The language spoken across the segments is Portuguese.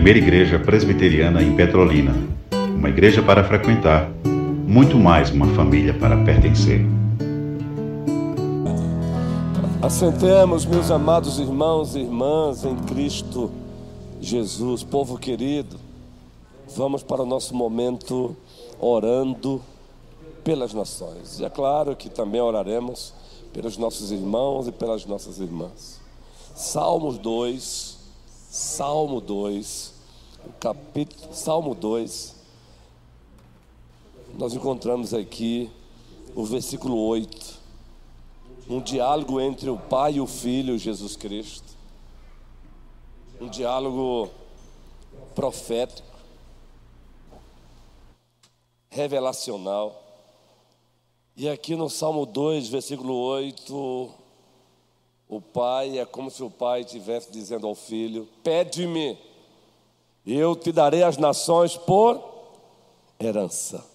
primeira igreja presbiteriana em Petrolina. Uma igreja para frequentar, muito mais uma família para pertencer. Assentemos, meus amados irmãos e irmãs em Cristo Jesus, povo querido. Vamos para o nosso momento orando pelas nações. E é claro que também oraremos pelos nossos irmãos e pelas nossas irmãs. Salmos 2, Salmo 2, capítulo, Salmo 2, nós encontramos aqui o versículo 8, um diálogo entre o Pai e o Filho Jesus Cristo, um diálogo profético, revelacional. E aqui no Salmo 2, versículo 8, o pai é como se o pai estivesse dizendo ao filho: Pede-me, eu te darei as nações por herança,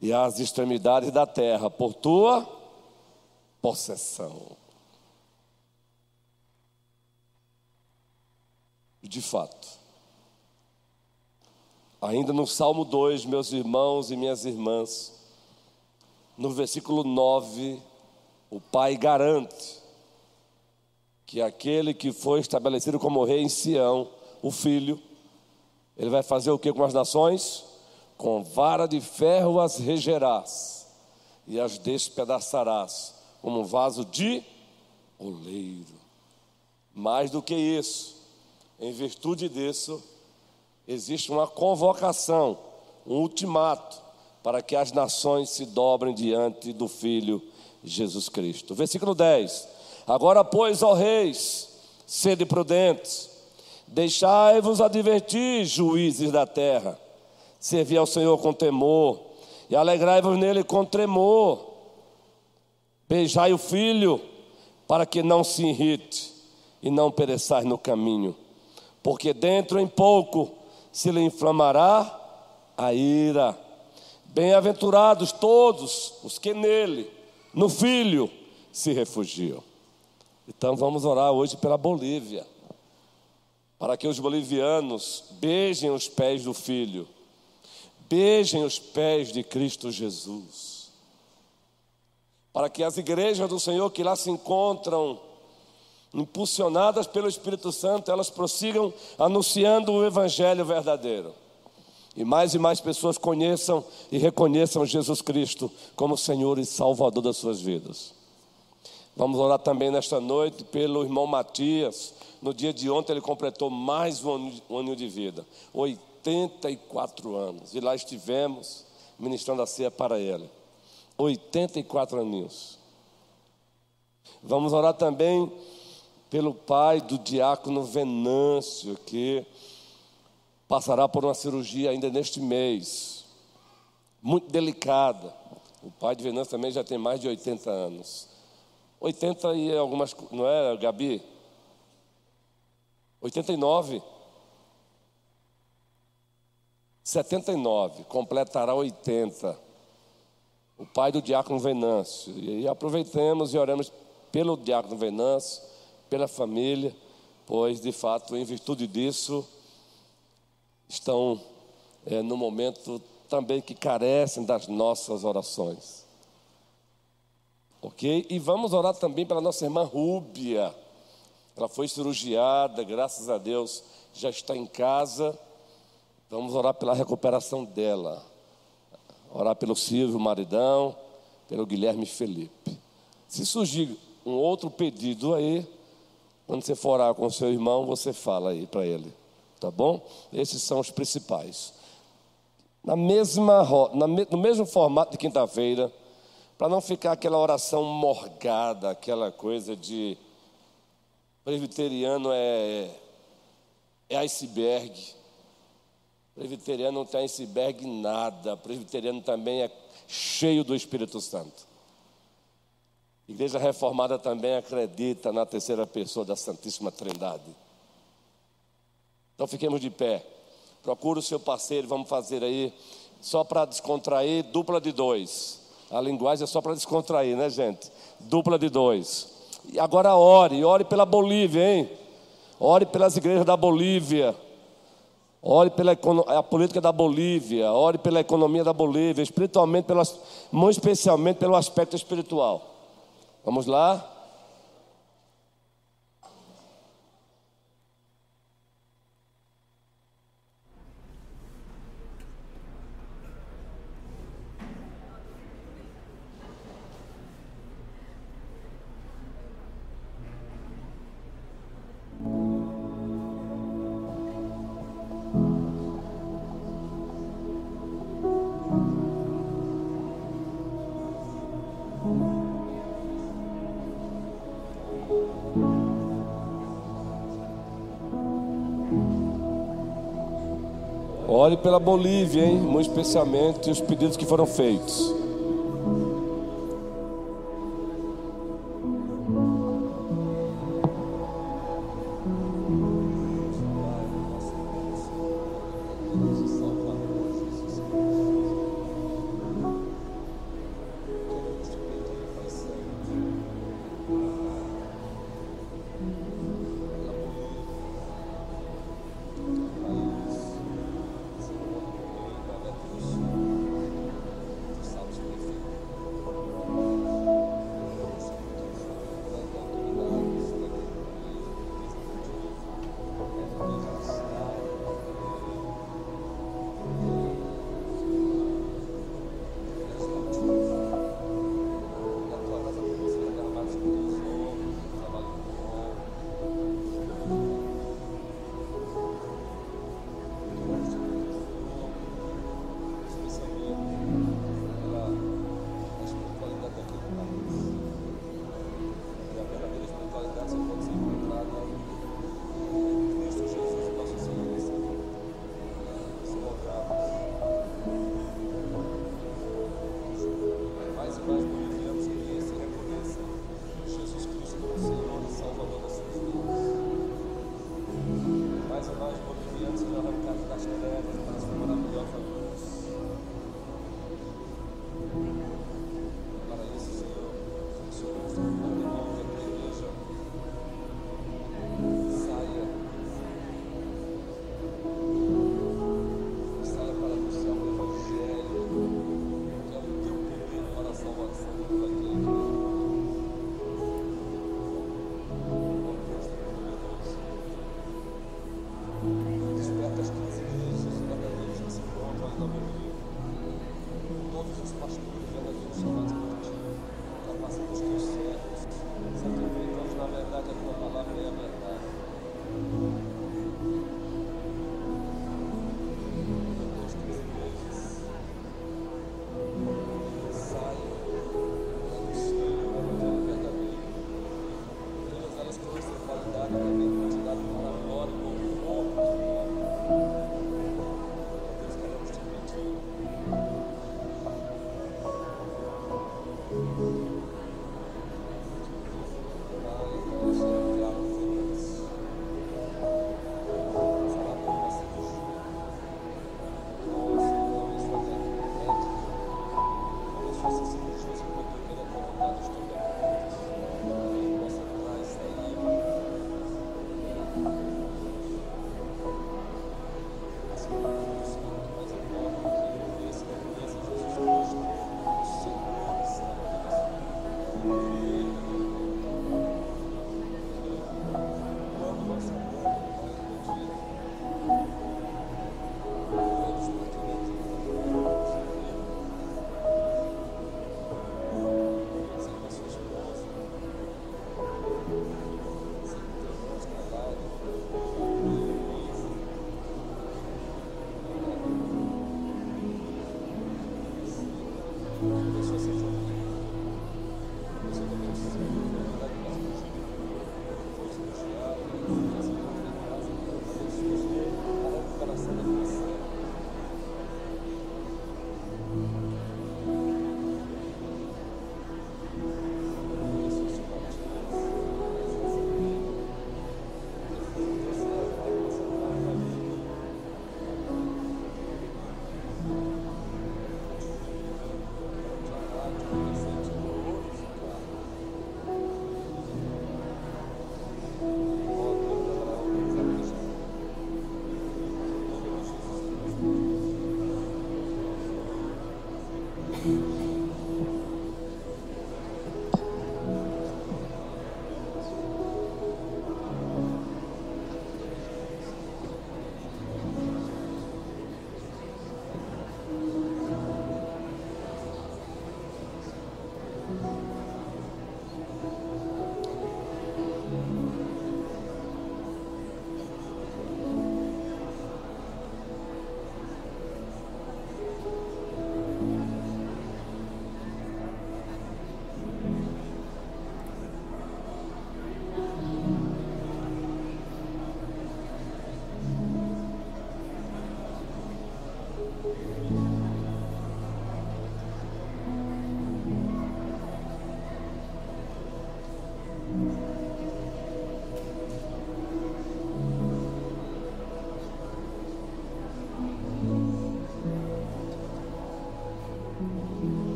e as extremidades da terra por tua possessão. De fato, ainda no Salmo 2, meus irmãos e minhas irmãs, no versículo 9, o pai garante que aquele que foi estabelecido como rei em Sião, o filho, ele vai fazer o que com as nações? Com vara de ferro as regerás e as despedaçarás como um vaso de oleiro. Mais do que isso, em virtude disso, existe uma convocação, um ultimato para que as nações se dobrem diante do Filho Jesus Cristo. Versículo 10: Agora, pois, ó reis, sede prudentes, deixai-vos advertir, juízes da terra, servi ao Senhor com temor, e alegrai-vos nele com tremor. Beijai o filho, para que não se irrite e não pereçais no caminho, porque dentro em pouco se lhe inflamará a ira Bem-aventurados todos os que nele, no Filho, se refugiam. Então vamos orar hoje pela Bolívia, para que os bolivianos beijem os pés do Filho, beijem os pés de Cristo Jesus, para que as igrejas do Senhor que lá se encontram, impulsionadas pelo Espírito Santo, elas prossigam anunciando o Evangelho verdadeiro. E mais e mais pessoas conheçam e reconheçam Jesus Cristo como Senhor e Salvador das suas vidas. Vamos orar também nesta noite pelo irmão Matias. No dia de ontem ele completou mais um ano, um ano de vida, 84 anos. E lá estivemos ministrando a ceia para ele. 84 aninhos. Vamos orar também pelo pai do diácono Venâncio, que passará por uma cirurgia ainda neste mês, muito delicada. O pai de Venâncio também já tem mais de 80 anos. 80 e algumas, não é, Gabi? 89. 79, completará 80. O pai do diácono Venâncio. E aproveitemos e oremos pelo diácono Venâncio, pela família, pois de fato, em virtude disso, estão é, no momento também que carecem das nossas orações. Ok? E vamos orar também pela nossa irmã Rúbia. Ela foi cirurgiada, graças a Deus, já está em casa. Vamos orar pela recuperação dela. Orar pelo Silvio Maridão, pelo Guilherme Felipe. Se surgir um outro pedido aí, quando você for orar com seu irmão, você fala aí para ele tá bom? Esses são os principais. Na mesma, no mesmo formato de quinta-feira, para não ficar aquela oração morgada, aquela coisa de presbiteriano é, é iceberg. Presbiteriano não tem iceberg nada. Presbiteriano também é cheio do Espírito Santo. Igreja reformada também acredita na terceira pessoa da Santíssima Trindade. Então fiquemos de pé. Procura o seu parceiro, vamos fazer aí, só para descontrair, dupla de dois. A linguagem é só para descontrair, né, gente? Dupla de dois. E agora ore, ore pela Bolívia, hein? Ore pelas igrejas da Bolívia. Ore pela a política da Bolívia, ore pela economia da Bolívia, espiritualmente, pelo, muito especialmente pelo aspecto espiritual. Vamos lá? Ore pela Bolívia, hein? Muito especialmente os pedidos que foram feitos.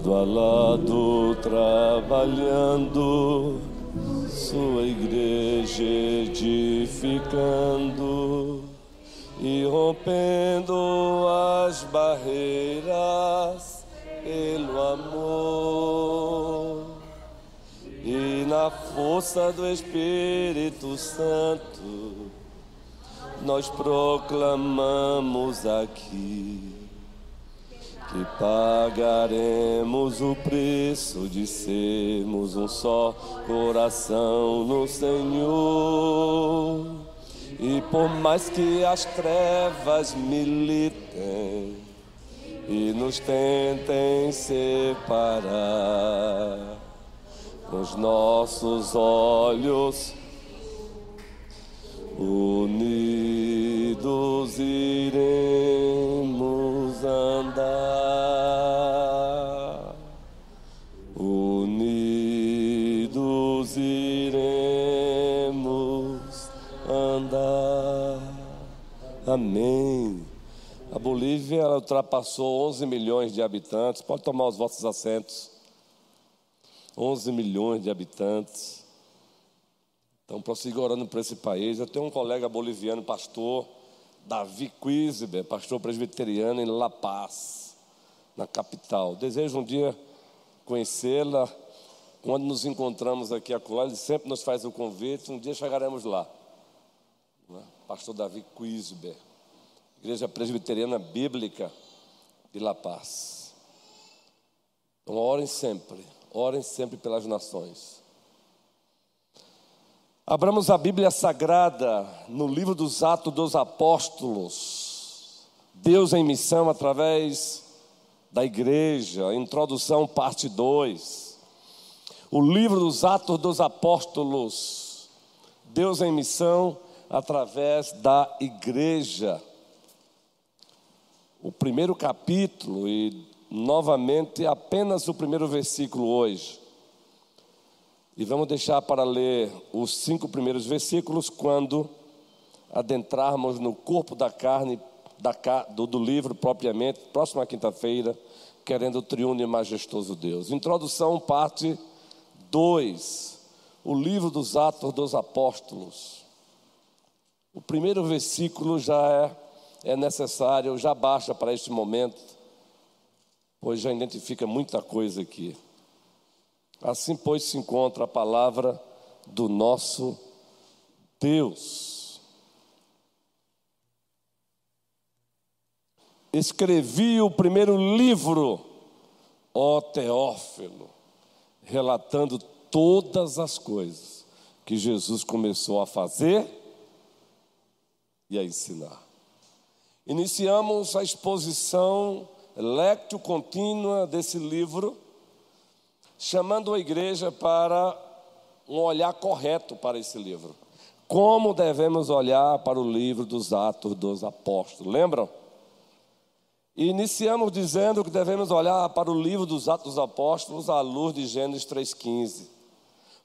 Lado a lado, trabalhando, sua igreja edificando e rompendo as barreiras pelo amor. E na força do Espírito Santo, nós proclamamos aqui pagaremos o preço de sermos um só coração no Senhor. E por mais que as trevas militem e nos tentem separar, os nossos olhos unidos iremos andar. Amém. A Bolívia ultrapassou 11 milhões de habitantes. Pode tomar os vossos assentos. 11 milhões de habitantes. Então, prossiga orando por esse país. Eu tenho um colega boliviano, pastor Davi Quisber, pastor presbiteriano em La Paz, na capital. Desejo um dia conhecê-la. Quando nos encontramos aqui acolá, ele sempre nos faz o convite. Um dia chegaremos lá. Pastor Davi Quisber, Igreja Presbiteriana Bíblica de La Paz. Então, orem sempre. Orem sempre pelas nações. Abramos a Bíblia Sagrada no livro dos Atos dos Apóstolos. Deus em missão através da igreja, introdução, parte 2. O livro dos Atos dos Apóstolos. Deus em missão através da igreja. O primeiro capítulo e novamente apenas o primeiro versículo hoje. E vamos deixar para ler os cinco primeiros versículos quando adentrarmos no corpo da carne da, do, do livro propriamente, próxima quinta-feira, querendo o triunfo majestoso Deus. Introdução, parte 2, o livro dos Atos dos Apóstolos. O primeiro versículo já é, é necessário, já baixa para este momento pois já identifica muita coisa aqui. Assim, pois, se encontra a palavra do nosso Deus. Escrevi o primeiro livro, ó Teófilo, relatando todas as coisas que Jesus começou a fazer e a ensinar. Iniciamos a exposição lectio contínua desse livro, chamando a igreja para um olhar correto para esse livro. Como devemos olhar para o livro dos Atos dos Apóstolos? Lembram? Iniciamos dizendo que devemos olhar para o livro dos Atos dos Apóstolos à luz de Gênesis 3,15.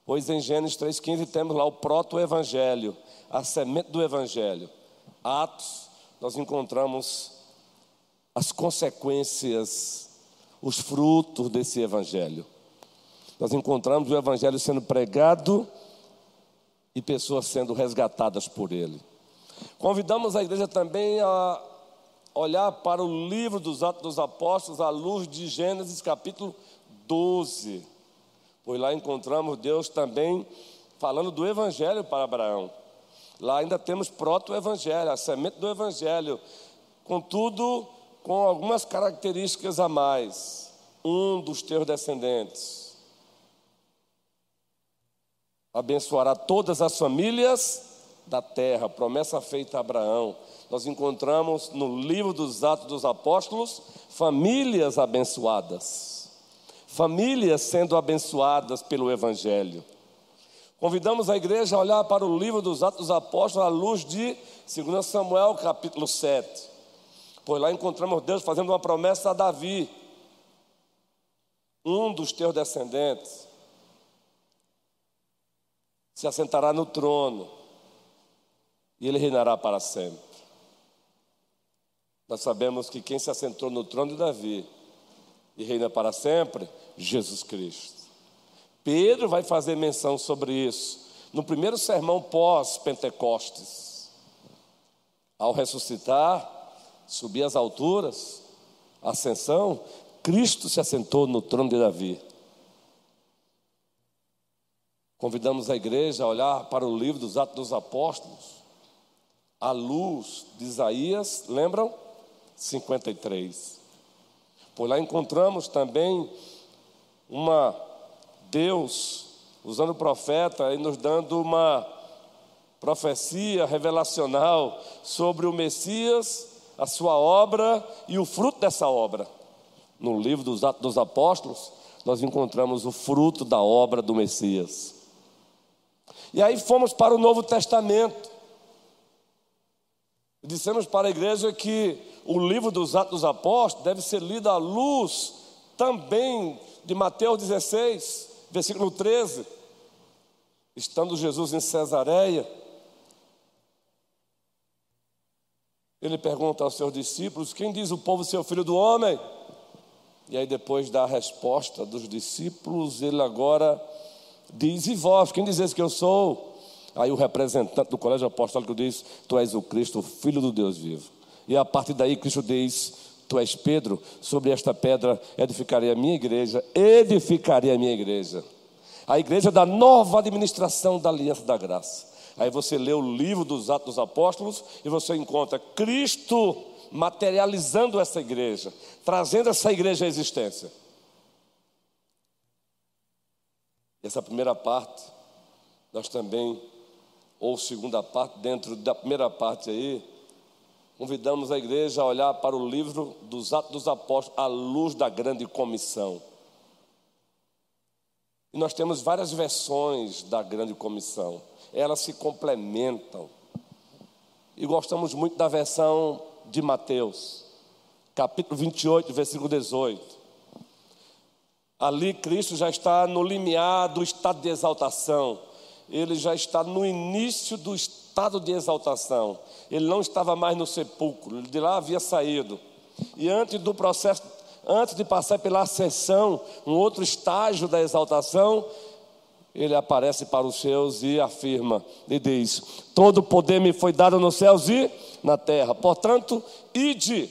Pois em Gênesis 3,15 temos lá o proto-evangelho, a semente do evangelho. Atos, nós encontramos as consequências, os frutos desse evangelho. Nós encontramos o evangelho sendo pregado e pessoas sendo resgatadas por ele. Convidamos a igreja também a olhar para o livro dos Atos dos Apóstolos à luz de Gênesis capítulo 12. Pois lá encontramos Deus também falando do evangelho para Abraão. Lá ainda temos proto-evangelho, a semente do evangelho. Contudo, com algumas características a mais. Um dos teus descendentes abençoará todas as famílias da terra, promessa feita a Abraão. Nós encontramos no livro dos Atos dos Apóstolos famílias abençoadas, famílias sendo abençoadas pelo Evangelho. Convidamos a igreja a olhar para o livro dos Atos dos Apóstolos à luz de 2 Samuel, capítulo 7. Pois lá encontramos Deus fazendo uma promessa a Davi, um dos teus descendentes se assentará no trono e ele reinará para sempre. Nós sabemos que quem se assentou no trono de Davi e reina para sempre? Jesus Cristo. Pedro vai fazer menção sobre isso no primeiro sermão pós-Pentecostes. Ao ressuscitar, subir às alturas, ascensão, Cristo se assentou no trono de Davi. Convidamos a igreja a olhar para o livro dos Atos dos Apóstolos, à luz de Isaías, lembram? 53. Por lá encontramos também uma Deus usando o profeta e nos dando uma profecia revelacional sobre o Messias, a sua obra e o fruto dessa obra. No livro dos Atos dos Apóstolos, nós encontramos o fruto da obra do Messias. E aí fomos para o Novo Testamento. Dissemos para a igreja que o livro dos Atos dos Apóstolos deve ser lido à luz também de Mateus 16, versículo 13. Estando Jesus em Cesareia, ele pergunta aos seus discípulos: Quem diz o povo ser o filho do homem? E aí, depois da resposta dos discípulos, ele agora diz: E vós, quem dizes que eu sou? Aí o representante do colégio apostólico diz: Tu és o Cristo, o Filho do Deus vivo. E a partir daí Cristo diz: Tu és Pedro, sobre esta pedra edificarei a minha igreja, edificarei a minha igreja. A igreja da nova administração da aliança da graça. Aí você lê o livro dos Atos dos Apóstolos e você encontra Cristo materializando essa igreja, trazendo essa igreja à existência. Essa primeira parte, nós também ou segunda parte, dentro da primeira parte aí, convidamos a igreja a olhar para o livro dos Atos dos Apóstolos, à luz da grande comissão. E nós temos várias versões da grande comissão, elas se complementam. E gostamos muito da versão de Mateus, capítulo 28, versículo 18. Ali Cristo já está no limiar do estado de exaltação ele já está no início do estado de exaltação. Ele não estava mais no sepulcro, de lá havia saído. E antes do processo, antes de passar pela ascensão, um outro estágio da exaltação, ele aparece para os seus e afirma, e diz: Todo poder me foi dado nos céus e na terra. Portanto, ide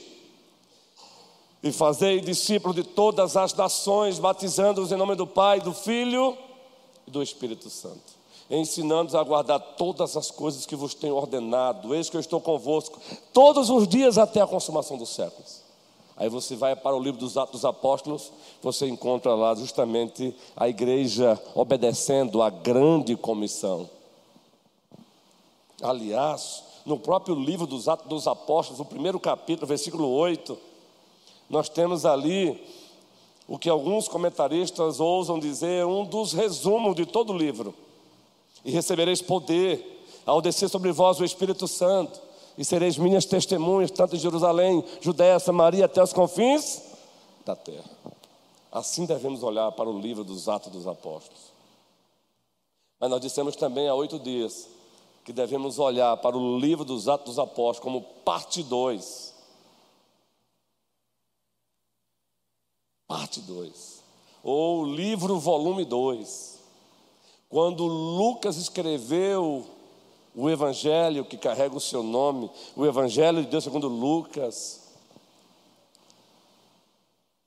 e fazei discípulos de todas as nações, batizando-os em nome do Pai, do Filho e do Espírito Santo ensinando-os a guardar todas as coisas que vos tenho ordenado. Eis que eu estou convosco todos os dias até a consumação dos séculos. Aí você vai para o livro dos Atos dos Apóstolos, você encontra lá justamente a igreja obedecendo à grande comissão. Aliás, no próprio livro dos Atos dos Apóstolos, o primeiro capítulo, versículo 8, nós temos ali o que alguns comentaristas ousam dizer um dos resumos de todo o livro e recebereis poder ao descer sobre vós o Espírito Santo, e sereis minhas testemunhas, tanto em Jerusalém, Judéia, Samaria, até os confins da terra. Assim devemos olhar para o livro dos Atos dos Apóstolos. Mas nós dissemos também há oito dias que devemos olhar para o livro dos Atos dos Apóstolos como parte 2. Parte 2. Ou livro volume 2 quando Lucas escreveu o evangelho que carrega o seu nome, o evangelho de Deus segundo Lucas,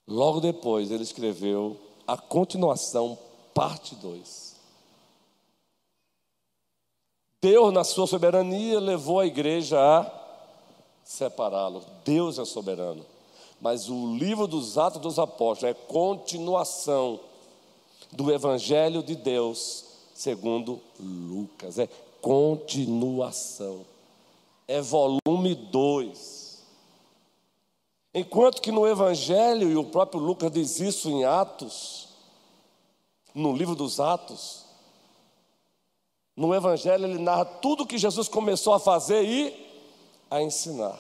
logo depois ele escreveu a continuação, parte 2. Deus, na sua soberania, levou a igreja a separá-lo. Deus é soberano. Mas o livro dos Atos dos Apóstolos é continuação do Evangelho de Deus segundo Lucas. É continuação. É volume 2. Enquanto que no Evangelho, e o próprio Lucas diz isso em Atos, no livro dos Atos, no Evangelho ele narra tudo que Jesus começou a fazer e a ensinar.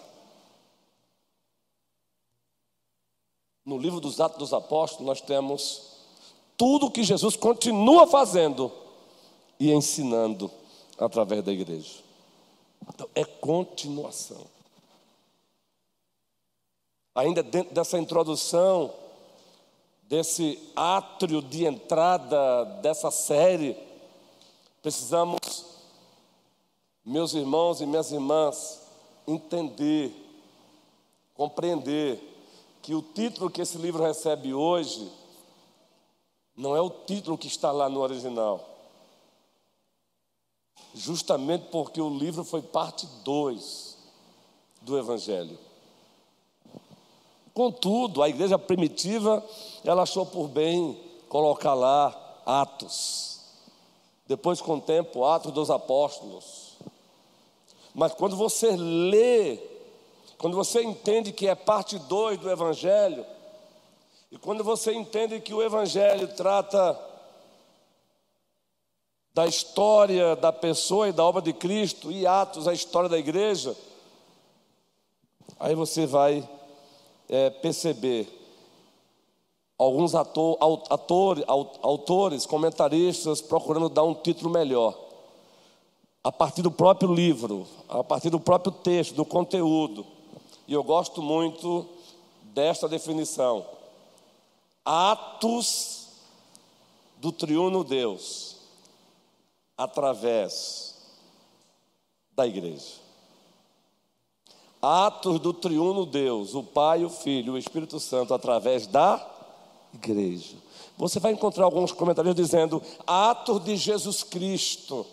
No livro dos Atos dos Apóstolos, nós temos tudo que Jesus continua fazendo e ensinando através da igreja. Então, é continuação. Ainda dentro dessa introdução, desse átrio de entrada dessa série, precisamos, meus irmãos e minhas irmãs, entender, compreender que o título que esse livro recebe hoje não é o título que está lá no original. Justamente porque o livro foi parte 2 do Evangelho. Contudo, a igreja primitiva, ela achou por bem colocar lá Atos. Depois, com o tempo, Atos dos Apóstolos. Mas quando você lê, quando você entende que é parte 2 do Evangelho, e quando você entende que o Evangelho trata da história da pessoa e da obra de Cristo, e Atos, a história da igreja, aí você vai é, perceber alguns ator, ator, autores, comentaristas procurando dar um título melhor. A partir do próprio livro, a partir do próprio texto, do conteúdo. E eu gosto muito desta definição. Atos do triuno Deus através da igreja. Atos do triuno Deus, o Pai, o Filho, o Espírito Santo, através da igreja. Você vai encontrar alguns comentários dizendo atos de Jesus Cristo,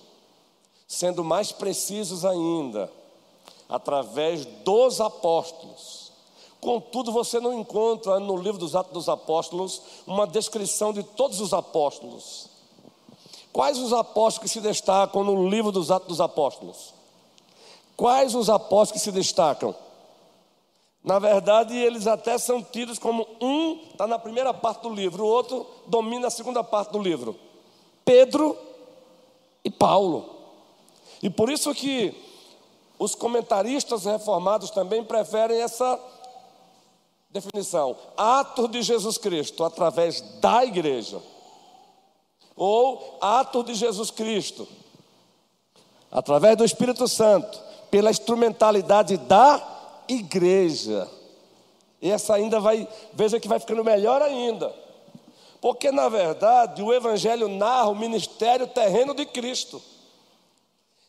sendo mais precisos ainda, através dos apóstolos. Contudo, você não encontra no livro dos Atos dos Apóstolos uma descrição de todos os apóstolos. Quais os apóstolos que se destacam no livro dos Atos dos Apóstolos? Quais os apóstolos que se destacam? Na verdade, eles até são tidos como um está na primeira parte do livro, o outro domina a segunda parte do livro. Pedro e Paulo. E por isso que os comentaristas reformados também preferem essa definição: atos de Jesus Cristo através da igreja. Ou atos de Jesus Cristo através do Espírito Santo pela instrumentalidade da igreja. Essa ainda vai, veja que vai ficando melhor ainda. Porque, na verdade, o Evangelho narra o ministério terreno de Cristo.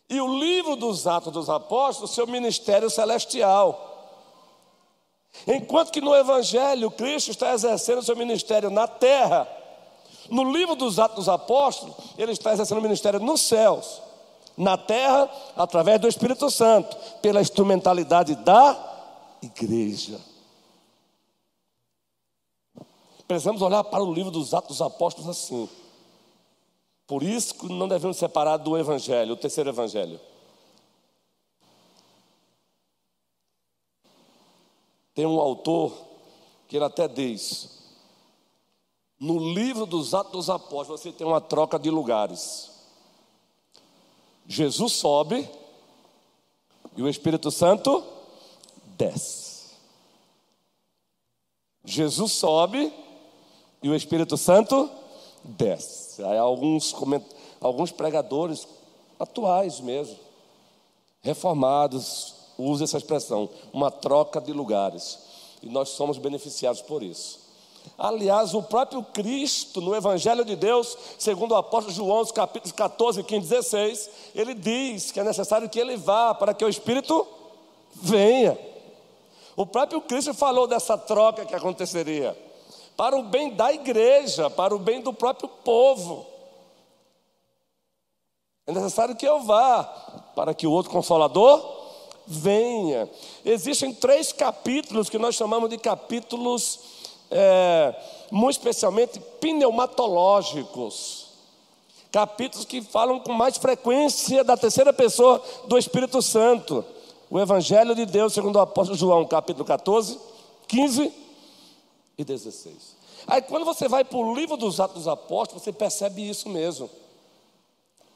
E o livro dos Atos dos Apóstolos, seu ministério celestial. Enquanto que no Evangelho, Cristo está exercendo seu ministério na terra. No livro dos Atos dos Apóstolos, ele está exercendo o ministério nos céus na terra através do Espírito Santo, pela instrumentalidade da igreja. Precisamos olhar para o livro dos Atos dos Apóstolos assim. Por isso que não devemos separar do Evangelho, o terceiro Evangelho. Tem um autor que ele até diz: no livro dos Atos dos Apóstolos você tem uma troca de lugares. Jesus sobe e o Espírito Santo desce. Jesus sobe e o Espírito Santo desce. Aí alguns, alguns pregadores atuais mesmo, reformados, usam essa expressão, uma troca de lugares. E nós somos beneficiados por isso. Aliás, o próprio Cristo, no Evangelho de Deus, segundo o apóstolo João, os capítulos 14, 15 16, ele diz que é necessário que ele vá para que o Espírito venha. O próprio Cristo falou dessa troca que aconteceria, para o bem da igreja, para o bem do próprio povo. É necessário que eu vá, para que o outro consolador venha. Existem três capítulos que nós chamamos de capítulos é, muito especialmente pneumatológicos. Capítulos que falam com mais frequência da terceira pessoa do Espírito Santo. O Evangelho de Deus, segundo o apóstolo João, capítulo 14, 15 e 16. Aí quando você vai para o livro dos Atos dos Apóstolos, você percebe isso mesmo.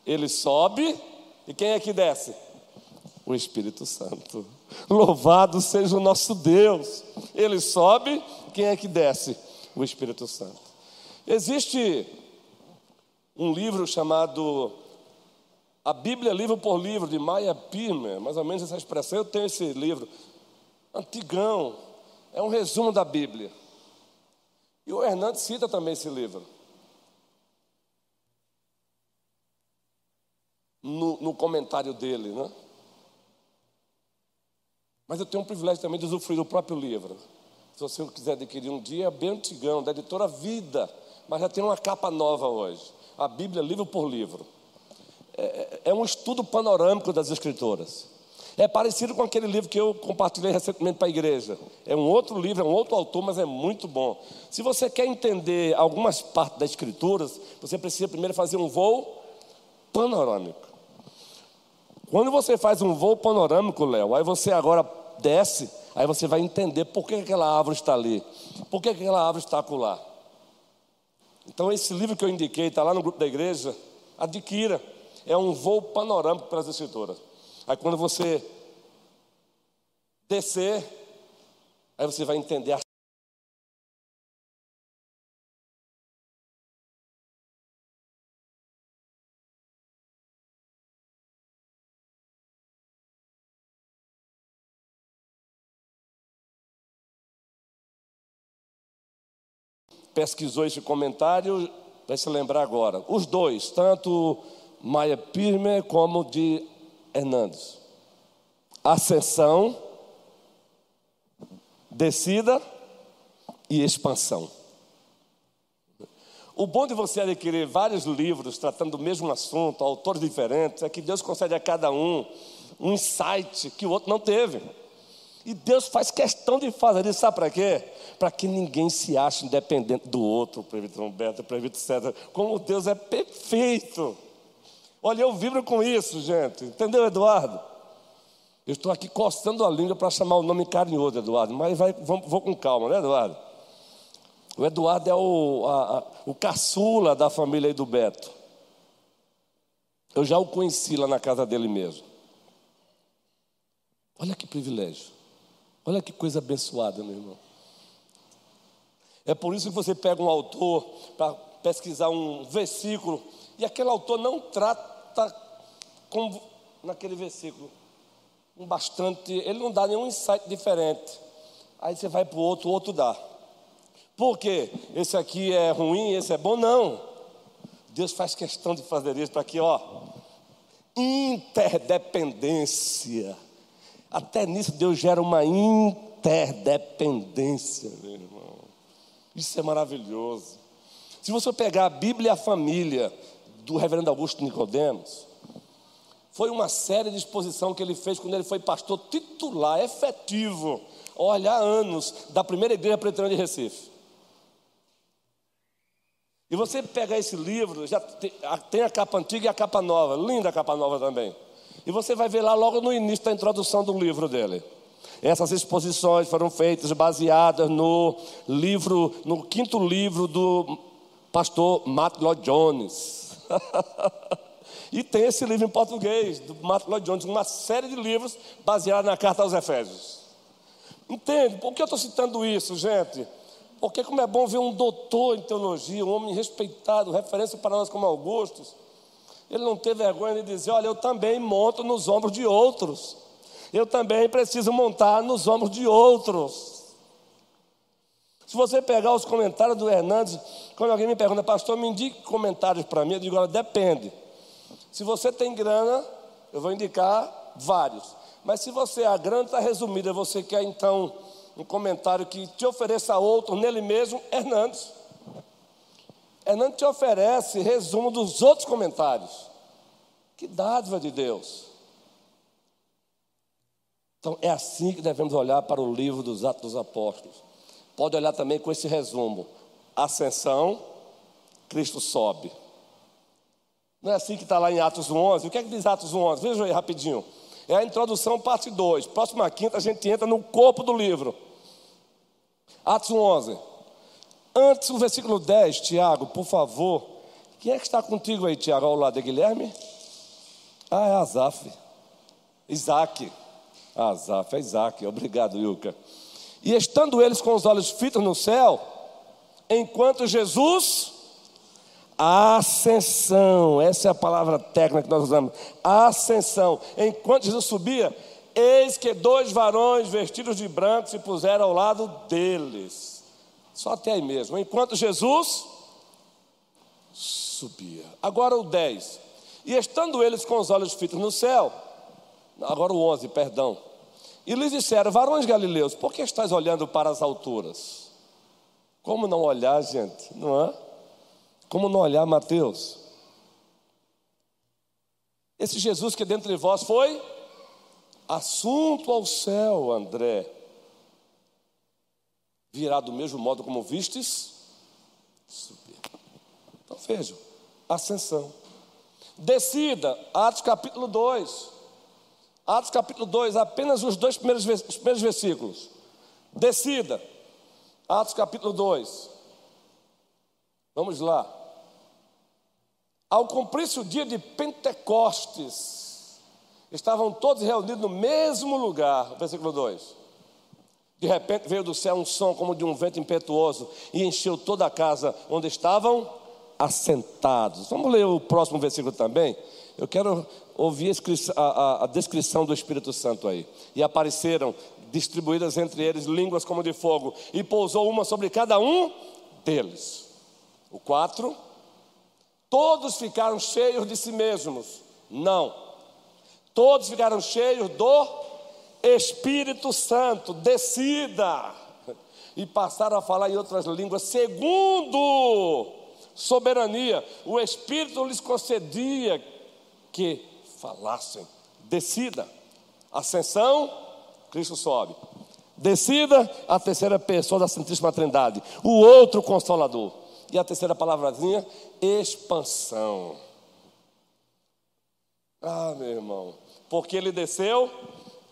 Ele sobe e quem é que desce? O Espírito Santo. Louvado seja o nosso Deus. Ele sobe quem é que desce? O Espírito Santo. Existe um livro chamado A Bíblia Livro por Livro, de Maya Pirmer, mais ou menos essa expressão. Eu tenho esse livro, antigão, é um resumo da Bíblia. E o Hernandes cita também esse livro. No, no comentário dele, né? Mas eu tenho um privilégio também de usufruir do próprio livro. Se você quiser adquirir um dia, é bem antigão, da editora Vida, mas já tem uma capa nova hoje. A Bíblia, livro por livro. É, é, é um estudo panorâmico das Escrituras. É parecido com aquele livro que eu compartilhei recentemente para a igreja. É um outro livro, é um outro autor, mas é muito bom. Se você quer entender algumas partes das Escrituras, você precisa primeiro fazer um voo panorâmico. Quando você faz um voo panorâmico, Léo, aí você agora desce, aí você vai entender por que aquela árvore está ali, por que aquela árvore está acolá. Então, esse livro que eu indiquei, está lá no grupo da igreja, adquira. É um voo panorâmico para as escrituras. Aí quando você descer, aí você vai entender a pesquisou esse comentário, vai se lembrar agora. Os dois, tanto Maia Pirme como de Hernandes. Ascensão, descida e expansão. O bom de você adquirir vários livros tratando do mesmo assunto, autores diferentes, é que Deus concede a cada um um insight que o outro não teve. E Deus faz questão de fazer isso, sabe para quê? Para que ninguém se ache independente do outro, presbítero Humberto, presbítero César. Como Deus é perfeito. Olha, eu vibro com isso, gente. Entendeu, Eduardo? Eu estou aqui coçando a língua para chamar o nome carinhoso, Eduardo, mas vai, vou, vou, com calma, né, Eduardo? O Eduardo é o, a, a, o caçula da família aí do Beto. Eu já o conheci lá na casa dele mesmo. Olha que privilégio. Olha que coisa abençoada, meu irmão. É por isso que você pega um autor para pesquisar um versículo e aquele autor não trata com, naquele versículo um bastante, ele não dá nenhum insight diferente. Aí você vai para o outro, o outro dá. Por quê? Esse aqui é ruim, esse é bom? Não. Deus faz questão de fazer isso para aqui, ó. Interdependência. Até nisso Deus gera uma interdependência, meu irmão. Isso é maravilhoso. Se você pegar a Bíblia e a família do reverendo Augusto Nicodemos, foi uma série de exposição que ele fez quando ele foi pastor titular, efetivo, olha, há anos, da primeira igreja preteriana de Recife. E você pegar esse livro, já tem a capa antiga e a capa nova, linda a capa nova também. E você vai ver lá logo no início da introdução do livro dele. Essas exposições foram feitas baseadas no livro, no quinto livro do pastor Matt Lloyd Jones. e tem esse livro em português, do Matt Lloyd Jones, uma série de livros baseados na carta aos Efésios. Entende? Por que eu estou citando isso, gente? Porque como é bom ver um doutor em teologia, um homem respeitado, referência para nós como Augustos, ele não teve vergonha de dizer: Olha, eu também monto nos ombros de outros. Eu também preciso montar nos ombros de outros. Se você pegar os comentários do Hernandes, quando alguém me pergunta, pastor, me indique comentários para mim, eu digo: Olha, depende. Se você tem grana, eu vou indicar vários. Mas se você, a grana está resumida, você quer então um comentário que te ofereça outro nele mesmo, Hernandes. Hernandes te oferece resumo dos outros comentários. Que dádiva de Deus. Então é assim que devemos olhar para o livro dos Atos dos Apóstolos. Pode olhar também com esse resumo: Ascensão, Cristo sobe. Não é assim que está lá em Atos 11? O que é que diz Atos 11? Veja aí rapidinho. É a introdução, parte 2. Próxima quinta a gente entra no corpo do livro. Atos 11. Antes, o versículo 10, Tiago, por favor. Quem é que está contigo aí, Tiago, ao lado de Guilherme? Ah, é Azaf. Isaac. Azaf, é Isaac. Obrigado, Ilka. E estando eles com os olhos fitos no céu, enquanto Jesus, ascensão, essa é a palavra técnica que nós usamos, ascensão, enquanto Jesus subia, eis que dois varões vestidos de branco se puseram ao lado deles Só até aí mesmo. Enquanto Jesus subia. Agora o 10. E estando eles com os olhos fitos no céu, agora o 11, perdão. E lhes disseram: Varões galileus, por que estáis olhando para as alturas? Como não olhar, gente? Não é? Como não olhar, Mateus? Esse Jesus que dentro de vós foi assunto ao céu, André. Virá do mesmo modo como vistes subir. Então vejam, ascensão. Descida, Atos capítulo 2. Atos capítulo 2, apenas os dois primeiros, os primeiros versículos. Descida, Atos capítulo 2. Vamos lá. Ao cumprir-se o dia de Pentecostes, estavam todos reunidos no mesmo lugar. Versículo 2. De repente veio do céu um som como de um vento impetuoso e encheu toda a casa onde estavam assentados. Vamos ler o próximo versículo também? Eu quero ouvir a, a, a, descrição do Espírito Santo aí. E apareceram distribuídas entre eles línguas como de fogo, e pousou uma sobre cada um deles. O 4. Todos ficaram cheios de si mesmos. Não. Todos ficaram cheios do Espírito Santo. Descida. E passaram a falar em outras línguas, segundo soberania, o Espírito lhes concedia que falassem. Descida, ascensão, Cristo sobe. Descida, a terceira pessoa da Santíssima Trindade. O outro consolador. E a terceira palavrazinha, expansão. Ah, meu irmão, porque ele desceu,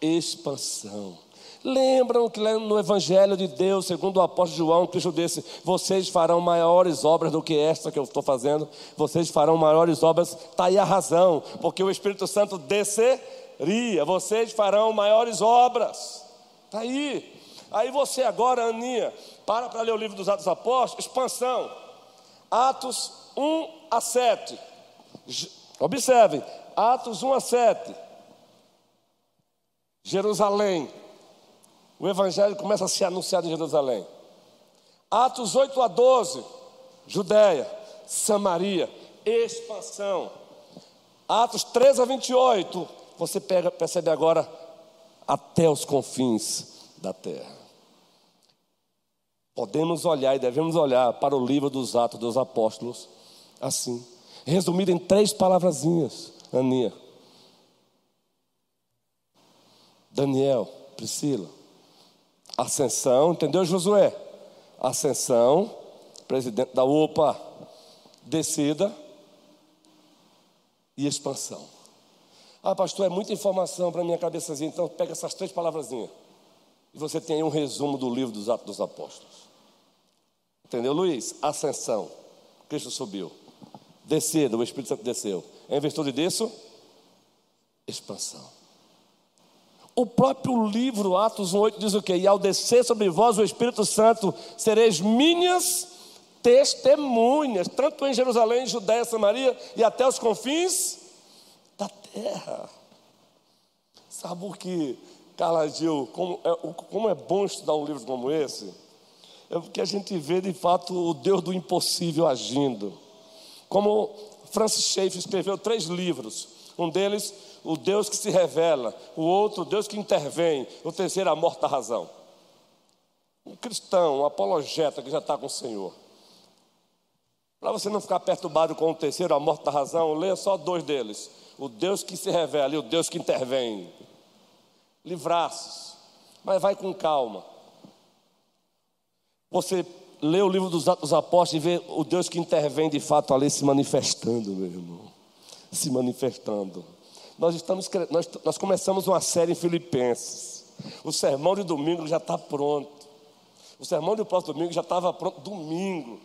expansão. Lembram que no Evangelho de Deus, segundo o apóstolo João, Cristo disse: Vocês farão maiores obras do que esta que eu estou fazendo, vocês farão maiores obras. Está aí a razão, porque o Espírito Santo desceria, vocês farão maiores obras. Está aí. Aí você agora, Aninha, para para ler o livro dos Atos Apóstolos, expansão. Atos 1 a 7. Observe, Atos 1 a 7. Jerusalém o evangelho começa a ser anunciado em Jerusalém. Atos 8 a 12, Judéia, Samaria, expansão. Atos 13 a 28, você pega, percebe agora até os confins da terra. Podemos olhar e devemos olhar para o livro dos Atos dos Apóstolos assim, resumido em três palavrazinhas, Aninha. Daniel, Priscila, Ascensão, entendeu, Josué? Ascensão, presidente da UPA, descida e expansão. Ah, pastor, é muita informação para minha cabeçazinha, então pega essas três palavrazinhas. E você tem aí um resumo do livro dos Atos dos Apóstolos. Entendeu, Luiz? Ascensão. Cristo subiu. Descida, o Espírito Santo desceu. Em virtude disso, expansão. O próprio livro, Atos 1,8, diz o quê? E ao descer sobre vós o Espírito Santo, sereis minhas testemunhas, tanto em Jerusalém, Judéia, Samaria e até os confins da terra. Sabe o que, Carla Gil, como é, como é bom estudar um livro como esse? É porque a gente vê de fato o Deus do impossível agindo. Como Francis Schaeffer escreveu três livros. Um deles, o Deus que se revela. O outro, Deus que intervém. O terceiro, a morte da razão. Um cristão, um apologeta que já está com o Senhor. Para você não ficar perturbado com o terceiro, a morte da razão, leia só dois deles. O Deus que se revela e o Deus que intervém. Livraços. Mas vai com calma. Você lê o livro dos Atos Apóstolos e vê o Deus que intervém de fato ali se manifestando, meu irmão se manifestando. Nós, estamos, nós, nós começamos uma série em Filipenses. O sermão de domingo já está pronto. O sermão do próximo domingo já estava pronto domingo.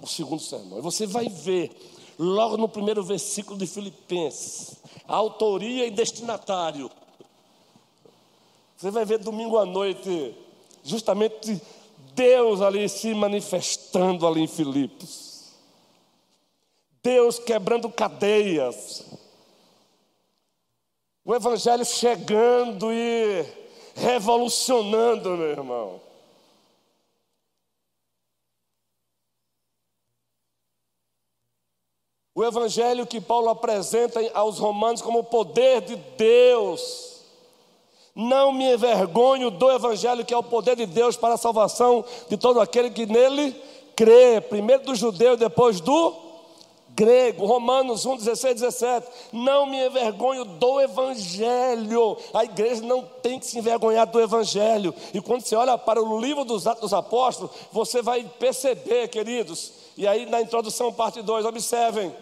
O segundo sermão. E você vai ver, logo no primeiro versículo de Filipenses, a autoria e destinatário. Você vai ver domingo à noite, justamente Deus ali se manifestando ali em Filipos. Deus quebrando cadeias. O Evangelho chegando e revolucionando, meu irmão. O Evangelho que Paulo apresenta aos Romanos como o poder de Deus. Não me envergonho do Evangelho, que é o poder de Deus para a salvação de todo aquele que nele crê, primeiro do judeu, depois do grego, Romanos 1, 16, 17. Não me envergonho do Evangelho. A igreja não tem que se envergonhar do Evangelho. E quando você olha para o livro dos Atos dos Apóstolos, você vai perceber, queridos. E aí na introdução, parte 2, observem.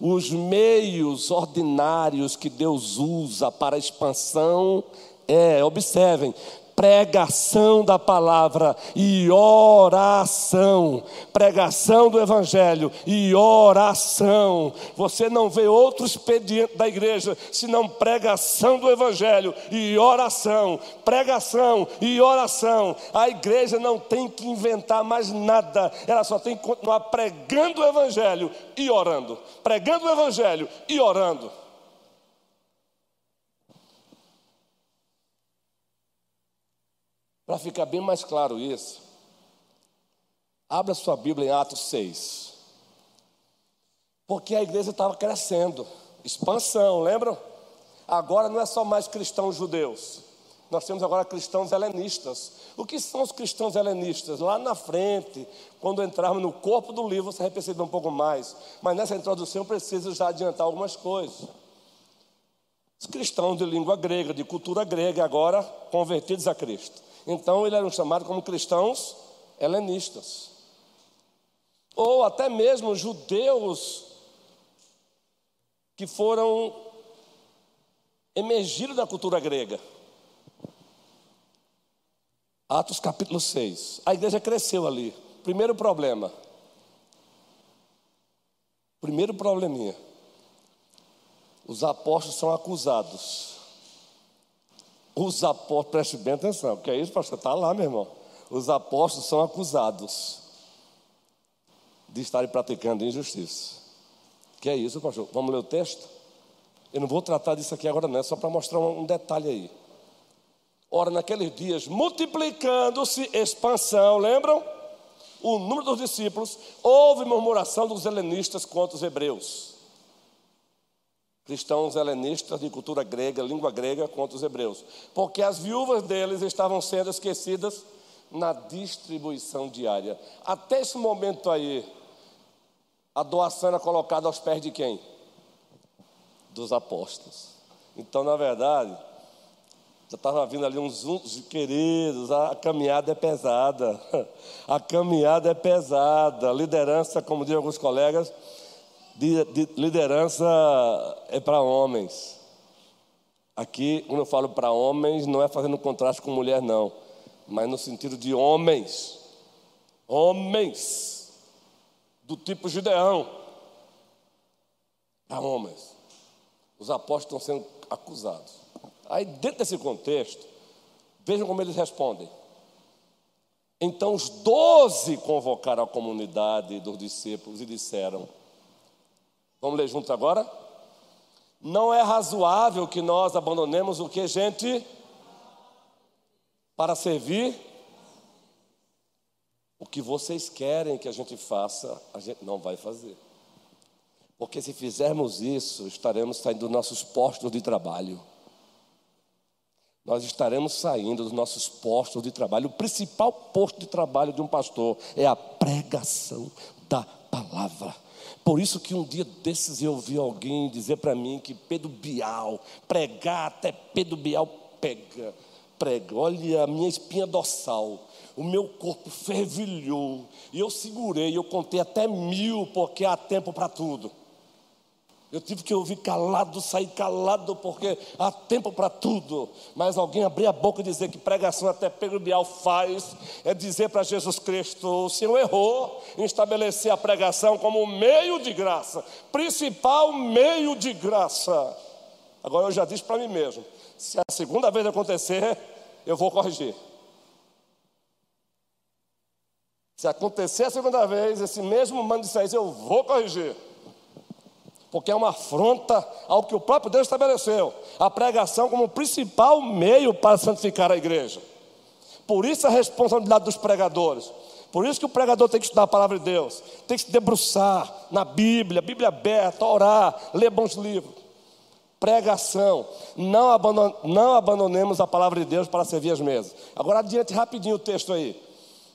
Os meios ordinários que Deus usa para a expansão é, observem, pregação da palavra e oração. Pregação do evangelho e oração. Você não vê outro expediente da igreja senão pregação do evangelho e oração. Pregação e oração. A igreja não tem que inventar mais nada, ela só tem que continuar pregando o evangelho e orando. Pregando o evangelho e orando. Para ficar bem mais claro isso, abra sua Bíblia em Atos 6. Porque a igreja estava crescendo, expansão, lembram? Agora não é só mais cristãos judeus, nós temos agora cristãos helenistas. O que são os cristãos helenistas? Lá na frente, quando entrarmos no corpo do livro, você vai perceber um pouco mais. Mas nessa introdução eu preciso já adiantar algumas coisas. Os cristãos de língua grega, de cultura grega, agora convertidos a Cristo. Então eles eram chamados como cristãos helenistas. Ou até mesmo judeus que foram emergidos da cultura grega. Atos capítulo 6. A igreja cresceu ali. Primeiro problema. Primeiro probleminha. Os apóstolos são acusados os apóstolos, preste bem atenção, que é isso, pastor? Está lá, meu irmão. Os apóstolos são acusados de estarem praticando injustiça. Que é isso, pastor? Vamos ler o texto? Eu não vou tratar disso aqui agora, não, é só para mostrar um detalhe aí. Ora, naqueles dias, multiplicando-se expansão, lembram? O número dos discípulos, houve murmuração dos helenistas contra os hebreus cristãos helenistas de cultura grega, língua grega, contra os hebreus, porque as viúvas deles estavam sendo esquecidas na distribuição diária. Até esse momento aí, a doação era colocada aos pés de quem? Dos apóstolos. Então, na verdade, já estava vindo ali uns, uns queridos, a caminhada é pesada. A caminhada é pesada. A liderança, como dizem alguns colegas, liderança é para homens. Aqui, quando eu falo para homens, não é fazendo contraste com mulher, não, mas no sentido de homens. Homens do tipo Gideão. Para homens. Os apóstolos estão sendo acusados. Aí, dentro desse contexto, vejam como eles respondem. Então, os doze convocaram a comunidade dos discípulos e disseram: Vamos ler juntos agora? Não é razoável que nós abandonemos o que, gente? Para servir? O que vocês querem que a gente faça, a gente não vai fazer. Porque se fizermos isso, estaremos saindo dos nossos postos de trabalho. Nós estaremos saindo dos nossos postos de trabalho. O principal posto de trabalho de um pastor é a pregação da palavra. Por isso que um dia desses eu ouvi alguém dizer para mim que Pedro Bial, pregar até Pedro Bial pega, prega. Olha a minha espinha dorsal, o meu corpo fervilhou, e eu segurei, eu contei até mil, porque há tempo para tudo. Eu tive que ouvir calado, sair calado, porque há tempo para tudo. Mas alguém abrir a boca e dizer que pregação até Pedro Bial faz, é dizer para Jesus Cristo: o Senhor errou em estabelecer a pregação como meio de graça, principal meio de graça. Agora eu já disse para mim mesmo: se a segunda vez acontecer, eu vou corrigir. Se acontecer a segunda vez, esse mesmo mano de eu vou corrigir porque é uma afronta ao que o próprio Deus estabeleceu a pregação como principal meio para santificar a igreja. Por isso a responsabilidade dos pregadores. Por isso que o pregador tem que estudar a palavra de Deus, tem que se debruçar na Bíblia, Bíblia aberta, orar, ler bons livros. Pregação. Não, abandon, não abandonemos a palavra de Deus para servir as mesas. Agora adiante rapidinho o texto aí.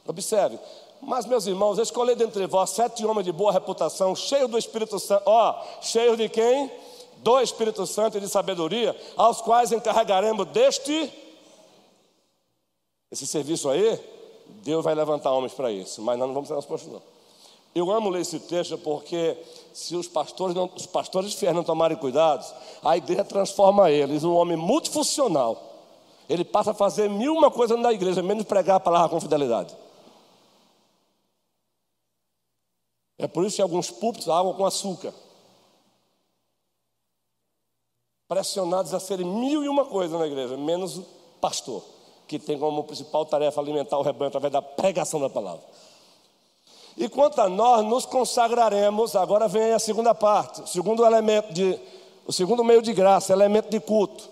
Observe. Mas, meus irmãos, escolhi dentre vós sete homens de boa reputação, cheios do Espírito Santo. Ó, cheios de quem? Do Espírito Santo e de sabedoria, aos quais encarregaremos deste. Esse serviço aí, Deus vai levantar homens para isso, mas nós não vamos ser nossos não. Eu amo ler esse texto porque se os pastores, não, os pastores fiéis não tomarem cuidado, a igreja transforma eles num homem multifuncional. Ele passa a fazer mil uma coisa na igreja, menos pregar a palavra com fidelidade. É por isso que alguns púlpitos água com açúcar. Pressionados a serem mil e uma coisa na igreja, menos o pastor, que tem como principal tarefa alimentar o rebanho através da pregação da palavra. E quanto a nós, nos consagraremos, agora vem a segunda parte, o segundo elemento de, o segundo meio de graça, elemento de culto.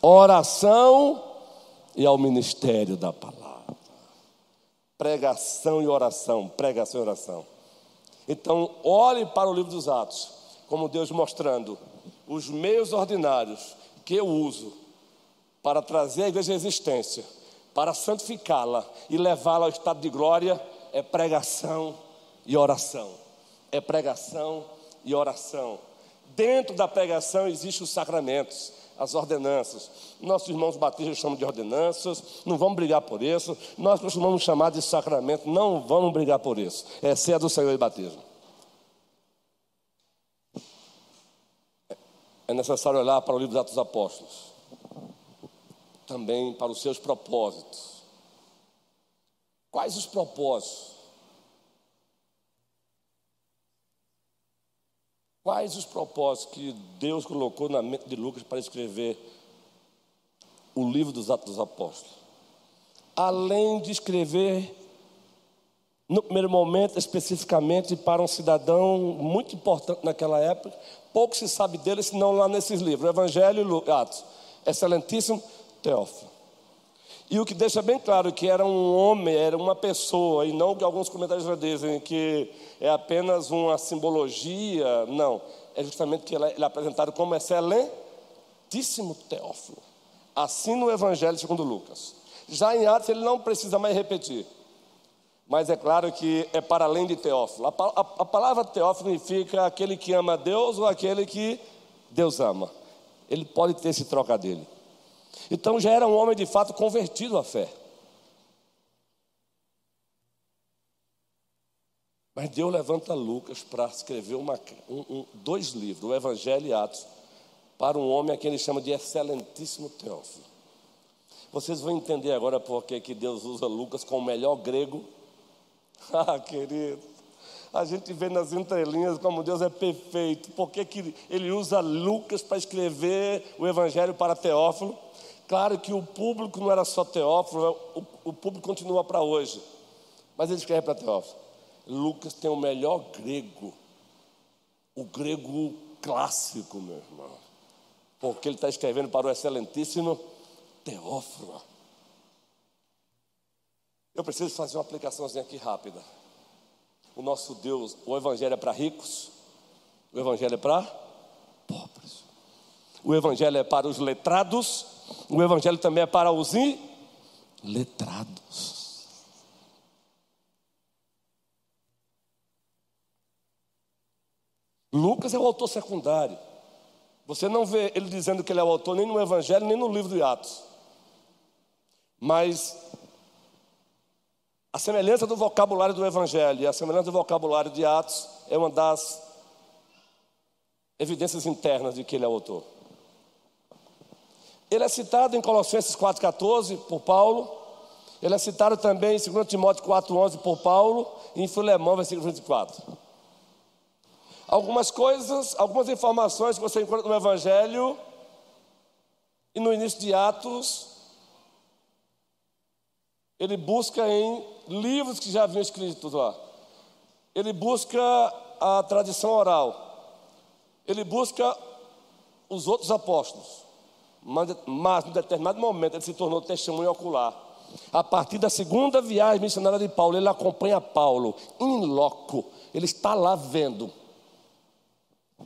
Oração e ao ministério da palavra pregação e oração, pregação e oração. Então, olhe para o livro dos Atos, como Deus mostrando os meios ordinários que eu uso para trazer a igreja à existência, para santificá-la e levá-la ao estado de glória, é pregação e oração. É pregação e oração. Dentro da pregação existem os sacramentos as ordenanças. Nossos irmãos batistas chamam de ordenanças, não vamos brigar por isso. Nós costumamos chamar de sacramento, não vamos brigar por isso. É a do Senhor e batismo. É necessário olhar para o livro dos Atos dos Apóstolos, também para os seus propósitos. Quais os propósitos? Quais os propósitos que Deus colocou na mente de Lucas para escrever o livro dos Atos dos Apóstolos? Além de escrever, no primeiro momento, especificamente para um cidadão muito importante naquela época, pouco se sabe dele, senão lá nesses livros, Evangelho e Atos. Excelentíssimo Teófilo. E o que deixa bem claro que era um homem, era uma pessoa, e não que alguns comentários já dizem que é apenas uma simbologia, não. É justamente que ele é apresentado como excelentíssimo Teófilo. Assim no Evangelho segundo Lucas. Já em Atos ele não precisa mais repetir. Mas é claro que é para além de Teófilo. A, a, a palavra Teófilo significa aquele que ama Deus ou aquele que Deus ama. Ele pode ter esse trocadilho. Então já era um homem de fato convertido à fé. Mas Deus levanta Lucas para escrever uma, um, um, dois livros, o Evangelho e Atos, para um homem a quem ele chama de excelentíssimo Teófilo. Vocês vão entender agora por que Deus usa Lucas como o melhor grego. Ah, querido, a gente vê nas entrelinhas como Deus é perfeito. Por que, que ele usa Lucas para escrever o Evangelho para Teófilo? Claro que o público não era só Teófilo, o, o público continua para hoje. Mas ele escreve para Teófilo. Lucas tem o melhor grego, o grego clássico, meu irmão. Porque ele está escrevendo para o excelentíssimo Teófilo. Eu preciso fazer uma aplicaçãozinha aqui rápida. O nosso Deus, o Evangelho é para ricos, o Evangelho é para pobres. O Evangelho é para os letrados o Evangelho também é para os letrados. Lucas é o autor secundário. Você não vê ele dizendo que ele é o autor nem no Evangelho, nem no livro de Atos. Mas a semelhança do vocabulário do Evangelho e a semelhança do vocabulário de Atos é uma das evidências internas de que ele é o autor. Ele é citado em Colossenses 4,14 por Paulo. Ele é citado também em 2 Timóteo 4,11 por Paulo. E em Filemão, versículo 24. Algumas coisas, algumas informações que você encontra no Evangelho e no início de Atos, ele busca em livros que já haviam escritos lá. Ele busca a tradição oral. Ele busca os outros apóstolos mas, em determinado momento ele se tornou testemunho ocular. A partir da segunda viagem missionária de Paulo, ele acompanha Paulo em loco. Ele está lá vendo.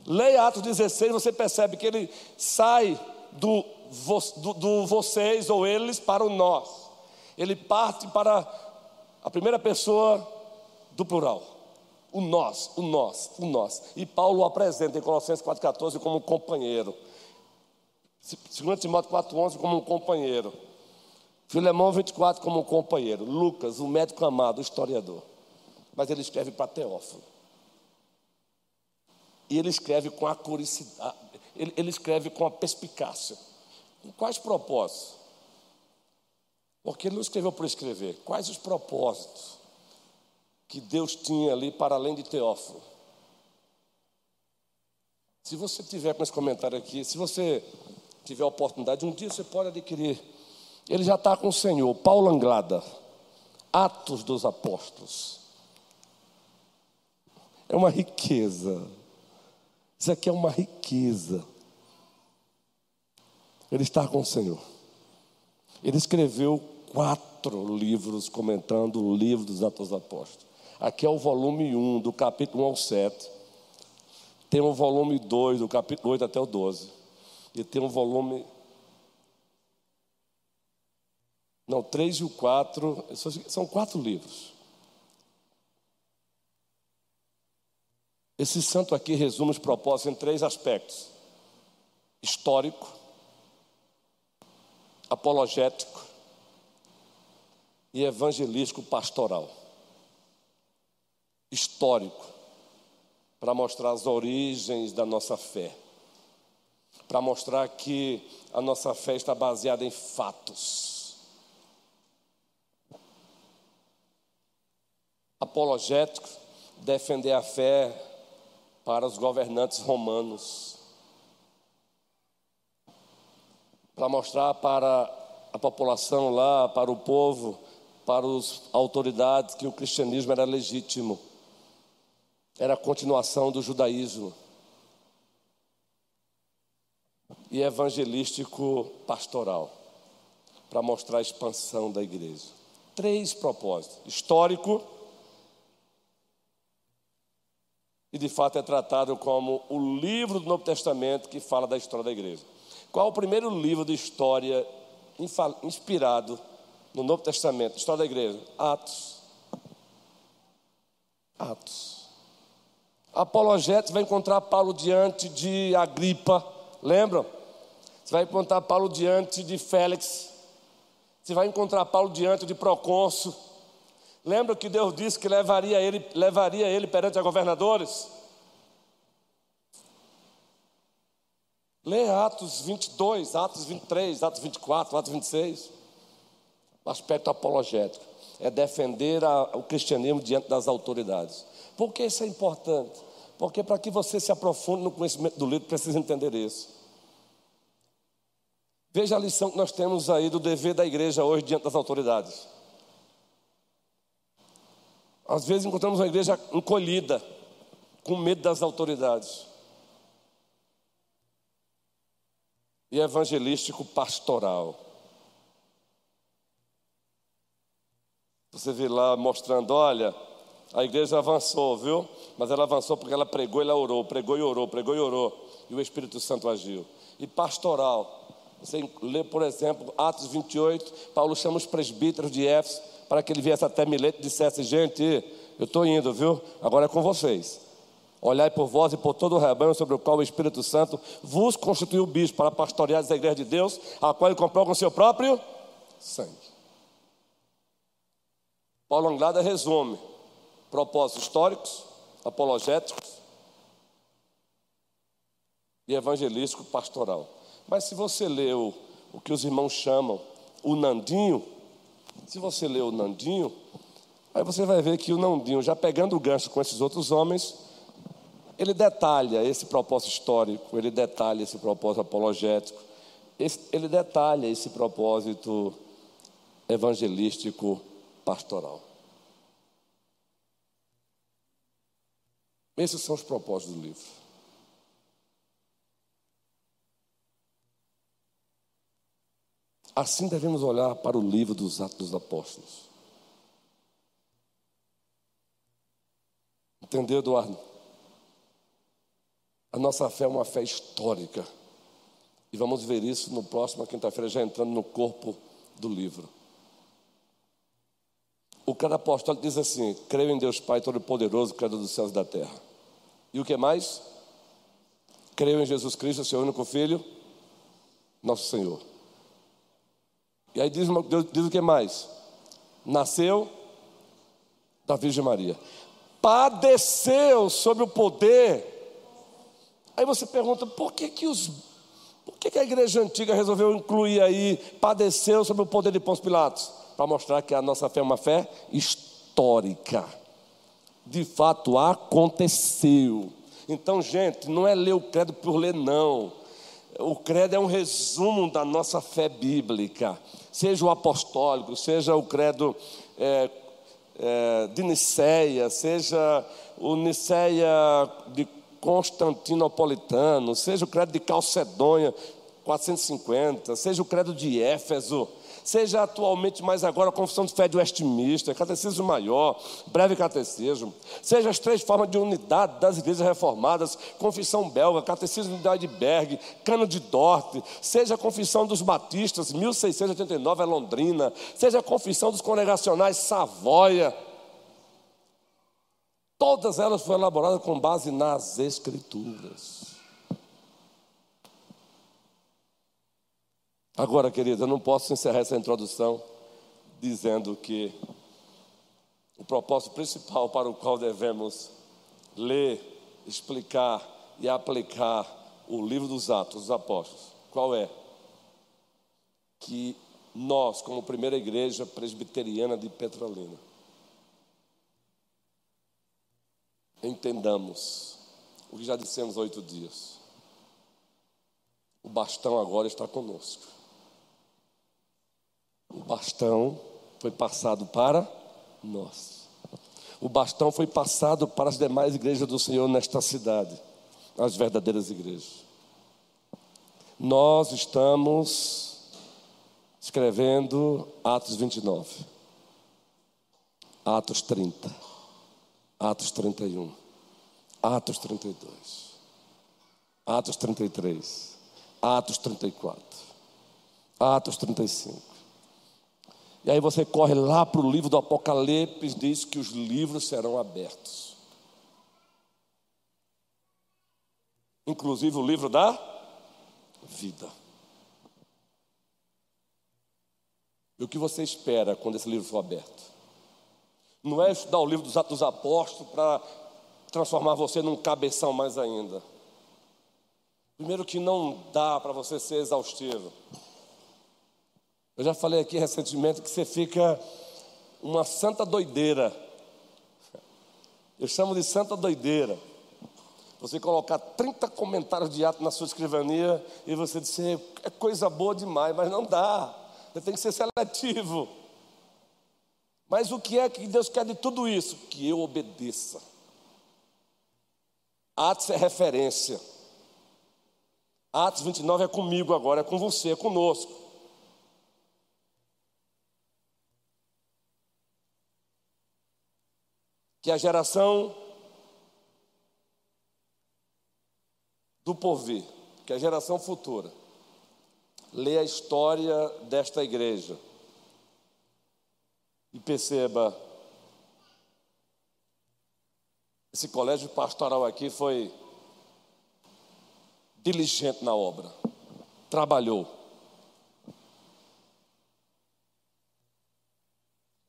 Leia Atos 16, você percebe que ele sai do, do, do vocês ou eles para o nós. Ele parte para a primeira pessoa do plural. O nós, o nós, o nós. E Paulo o apresenta em Colossenses 4,14 como um companheiro. 2 Timóteo 4,11 como um companheiro. Filemão 24 como um companheiro. Lucas, o médico amado, o historiador. Mas ele escreve para Teófilo. E ele escreve com a ele, ele escreve com a perspicácia. Com quais propósitos? Porque ele não escreveu por escrever. Quais os propósitos que Deus tinha ali para além de Teófilo? Se você tiver com esse comentário aqui, se você tiver a oportunidade, um dia você pode adquirir. Ele já está com o Senhor. Paulo Anglada, Atos dos Apóstolos. É uma riqueza. Isso aqui é uma riqueza. Ele está com o Senhor. Ele escreveu quatro livros comentando o livro dos Atos dos Apóstolos. Aqui é o volume 1, do capítulo 1 ao 7. Tem o volume 2, do capítulo 8 até o 12. E tem o volume. Não, 3 e o 4. São quatro livros. Esse santo aqui resume os propósitos em três aspectos: histórico, apologético e evangelístico pastoral. Histórico, para mostrar as origens da nossa fé, para mostrar que a nossa fé está baseada em fatos. Apologético, defender a fé para os governantes romanos, para mostrar para a população lá, para o povo, para as autoridades que o cristianismo era legítimo, era a continuação do judaísmo. E evangelístico pastoral, para mostrar a expansão da igreja. Três propósitos: histórico, e de fato é tratado como o livro do Novo Testamento que fala da história da igreja. Qual o primeiro livro de história inspirado no Novo Testamento, história da igreja? Atos. Atos. Apologético vai encontrar Paulo diante de Agripa, lembram? Você vai encontrar Paulo diante de Félix. Você vai encontrar Paulo diante de Procônsul. Lembra que Deus disse que levaria ele, levaria ele perante a governadores? Leia Atos 22, Atos 23, Atos 24, Atos 26. O aspecto apologético é defender a, o cristianismo diante das autoridades. Por que isso é importante? Porque para que você se aprofunde no conhecimento do livro, precisa entender isso. Veja a lição que nós temos aí do dever da igreja hoje diante das autoridades. Às vezes encontramos uma igreja encolhida, com medo das autoridades. E evangelístico pastoral. Você vê lá mostrando, olha, a igreja avançou, viu? Mas ela avançou porque ela pregou ela orou, pregou e orou, pregou e orou. E o Espírito Santo agiu. E pastoral. Você lê, por exemplo, Atos 28, Paulo chama os presbíteros de Éfeso para que ele viesse até Mileto e dissesse: Gente, eu estou indo, viu? Agora é com vocês. Olhai por vós e por todo o rebanho sobre o qual o Espírito Santo vos constituiu bispo para pastorear a igreja de Deus, a qual ele comprou com seu próprio sangue. Paulo Anglada resume propósitos históricos, apologéticos e evangelístico pastoral. Mas se você leu o que os irmãos chamam o Nandinho, se você ler o Nandinho, aí você vai ver que o Nandinho, já pegando o gancho com esses outros homens, ele detalha esse propósito histórico, ele detalha esse propósito apologético, ele detalha esse propósito evangelístico pastoral. Esses são os propósitos do livro. Assim devemos olhar para o livro dos Atos dos Apóstolos. Entendeu, Eduardo? A nossa fé é uma fé histórica. E vamos ver isso no próximo quinta-feira, já entrando no corpo do livro. O cara apostólico diz assim: creio em Deus Pai Todo-Poderoso, Criador dos céus e da terra. E o que mais? Creio em Jesus Cristo, seu único Filho, nosso Senhor. E aí diz, diz o que mais? Nasceu da Virgem Maria. Padeceu sob o poder. Aí você pergunta, por que, que os por que, que a igreja antiga resolveu incluir aí, padeceu sob o poder de Pôncio Pilatos? Para mostrar que a nossa fé é uma fé histórica. De fato, aconteceu. Então, gente, não é ler o credo por ler, não. O credo é um resumo da nossa fé bíblica. Seja o apostólico, seja o credo é, é, de Niceia, seja o Niceia de Constantinopolitano, seja o credo de Calcedônia, 450, seja o credo de Éfeso, seja atualmente mais agora a confissão de fé de Westminster, catecismo maior, breve catecismo, seja as três formas de unidade das igrejas reformadas, confissão belga, catecismo de Heidelberg, cano de Dort, seja a confissão dos batistas, 1689 é Londrina, seja a confissão dos congregacionais Savoia, Todas elas foram elaboradas com base nas Escrituras. Agora, querida, eu não posso encerrar essa introdução dizendo que o propósito principal para o qual devemos ler, explicar e aplicar o livro dos Atos dos Apóstolos, qual é? Que nós, como primeira igreja presbiteriana de Petrolina, entendamos o que já dissemos há oito dias. O bastão agora está conosco. O bastão foi passado para nós. O bastão foi passado para as demais igrejas do Senhor nesta cidade, as verdadeiras igrejas. Nós estamos escrevendo Atos 29, Atos 30. Atos 31, Atos 32, Atos 33, Atos 34, Atos 35. E aí você corre lá para o livro do Apocalipse, diz que os livros serão abertos. Inclusive o livro da vida. E o que você espera quando esse livro for aberto? Não é estudar o livro dos Atos dos Apóstolos para transformar você num cabeção mais ainda. Primeiro que não dá para você ser exaustivo. Eu já falei aqui recentemente que você fica uma santa doideira. Eu chamo de santa doideira. Você colocar 30 comentários de ato na sua escrivania e você dizer é coisa boa demais, mas não dá. Você tem que ser seletivo. Mas o que é que Deus quer de tudo isso? Que eu obedeça. Atos é referência. Atos 29 é comigo agora, é com você, é conosco. Que a geração do porvir, que a geração futura, lê a história desta igreja e perceba, esse colégio pastoral aqui foi diligente na obra, trabalhou.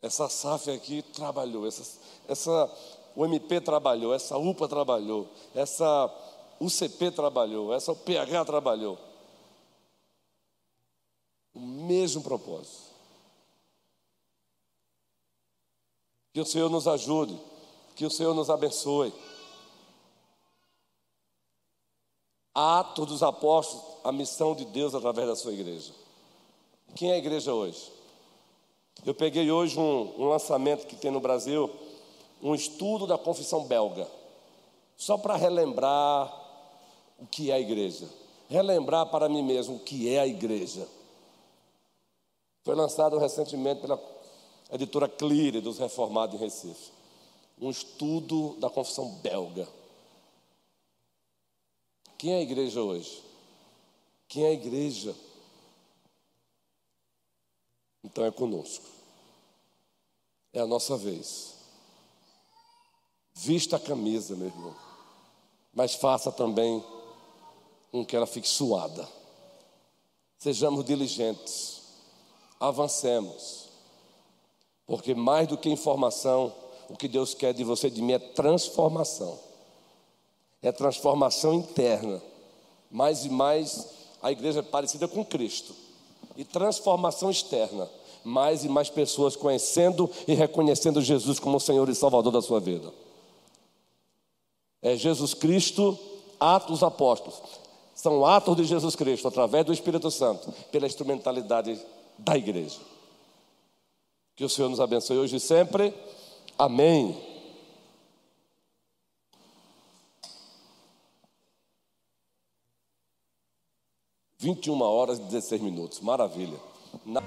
Essa SAF aqui trabalhou, essa, essa, o MP trabalhou, essa UPA trabalhou, essa UCP trabalhou, essa PH trabalhou. O mesmo propósito. Que o Senhor nos ajude, que o Senhor nos abençoe. Atos dos Apóstolos, a missão de Deus através da sua igreja. Quem é a igreja hoje? Eu peguei hoje um, um lançamento que tem no Brasil, um estudo da confissão belga, só para relembrar o que é a igreja, relembrar para mim mesmo o que é a igreja. Foi lançado recentemente pela editora Clear dos Reformados em Recife. Um estudo da confissão belga. Quem é a igreja hoje? Quem é a igreja? Então é conosco. É a nossa vez. Vista a camisa, meu irmão. Mas faça também com que ela fique suada. Sejamos diligentes. Avancemos. Porque mais do que informação, o que Deus quer de você e de mim é transformação. É transformação interna. Mais e mais a igreja é parecida com Cristo. E transformação externa. Mais e mais pessoas conhecendo e reconhecendo Jesus como Senhor e Salvador da sua vida. É Jesus Cristo, Atos Apóstolos. São atos de Jesus Cristo, através do Espírito Santo, pela instrumentalidade da igreja. Que o Senhor nos abençoe hoje e sempre. Amém. Vinte e uma horas e dezesseis minutos. Maravilha. Na...